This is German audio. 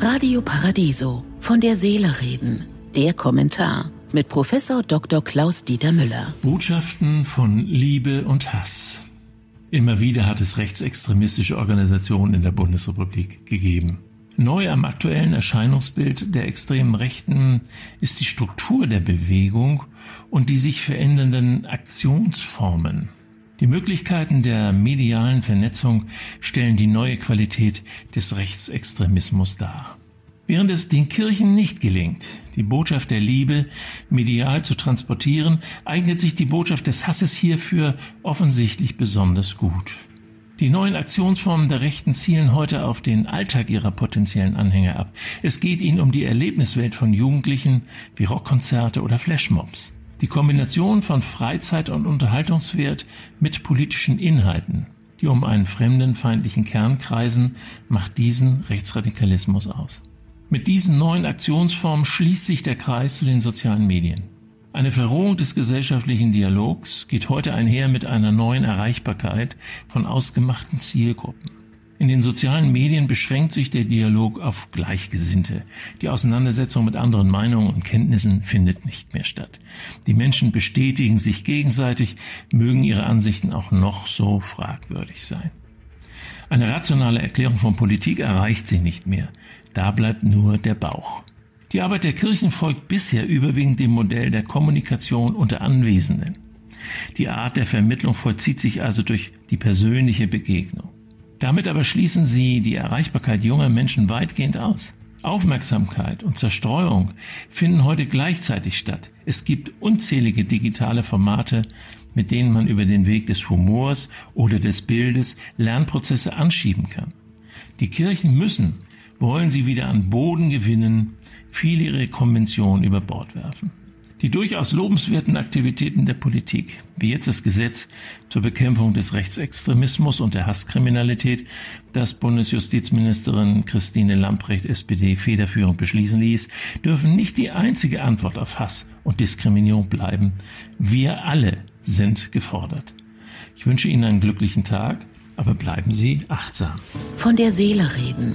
Radio Paradiso. Von der Seele reden. Der Kommentar mit Professor Dr. Klaus Dieter Müller. Botschaften von Liebe und Hass. Immer wieder hat es rechtsextremistische Organisationen in der Bundesrepublik gegeben. Neu am aktuellen Erscheinungsbild der extremen Rechten ist die Struktur der Bewegung und die sich verändernden Aktionsformen. Die Möglichkeiten der medialen Vernetzung stellen die neue Qualität des Rechtsextremismus dar. Während es den Kirchen nicht gelingt, die Botschaft der Liebe medial zu transportieren, eignet sich die Botschaft des Hasses hierfür offensichtlich besonders gut. Die neuen Aktionsformen der Rechten zielen heute auf den Alltag ihrer potenziellen Anhänger ab. Es geht ihnen um die Erlebniswelt von Jugendlichen wie Rockkonzerte oder Flashmobs. Die Kombination von Freizeit und Unterhaltungswert mit politischen Inhalten, die um einen fremdenfeindlichen Kern kreisen, macht diesen Rechtsradikalismus aus. Mit diesen neuen Aktionsformen schließt sich der Kreis zu den sozialen Medien. Eine Verrohung des gesellschaftlichen Dialogs geht heute einher mit einer neuen Erreichbarkeit von ausgemachten Zielgruppen. In den sozialen Medien beschränkt sich der Dialog auf Gleichgesinnte. Die Auseinandersetzung mit anderen Meinungen und Kenntnissen findet nicht mehr statt. Die Menschen bestätigen sich gegenseitig, mögen ihre Ansichten auch noch so fragwürdig sein. Eine rationale Erklärung von Politik erreicht sie nicht mehr. Da bleibt nur der Bauch. Die Arbeit der Kirchen folgt bisher überwiegend dem Modell der Kommunikation unter Anwesenden. Die Art der Vermittlung vollzieht sich also durch die persönliche Begegnung. Damit aber schließen sie die Erreichbarkeit junger Menschen weitgehend aus. Aufmerksamkeit und Zerstreuung finden heute gleichzeitig statt. Es gibt unzählige digitale Formate, mit denen man über den Weg des Humors oder des Bildes Lernprozesse anschieben kann. Die Kirchen müssen, wollen sie wieder an Boden gewinnen, viele ihre Konventionen über Bord werfen. Die durchaus lobenswerten Aktivitäten der Politik, wie jetzt das Gesetz zur Bekämpfung des Rechtsextremismus und der Hasskriminalität, das Bundesjustizministerin Christine Lamprecht SPD federführend beschließen ließ, dürfen nicht die einzige Antwort auf Hass und Diskriminierung bleiben. Wir alle sind gefordert. Ich wünsche Ihnen einen glücklichen Tag aber bleiben Sie achtsam. Von der Seele reden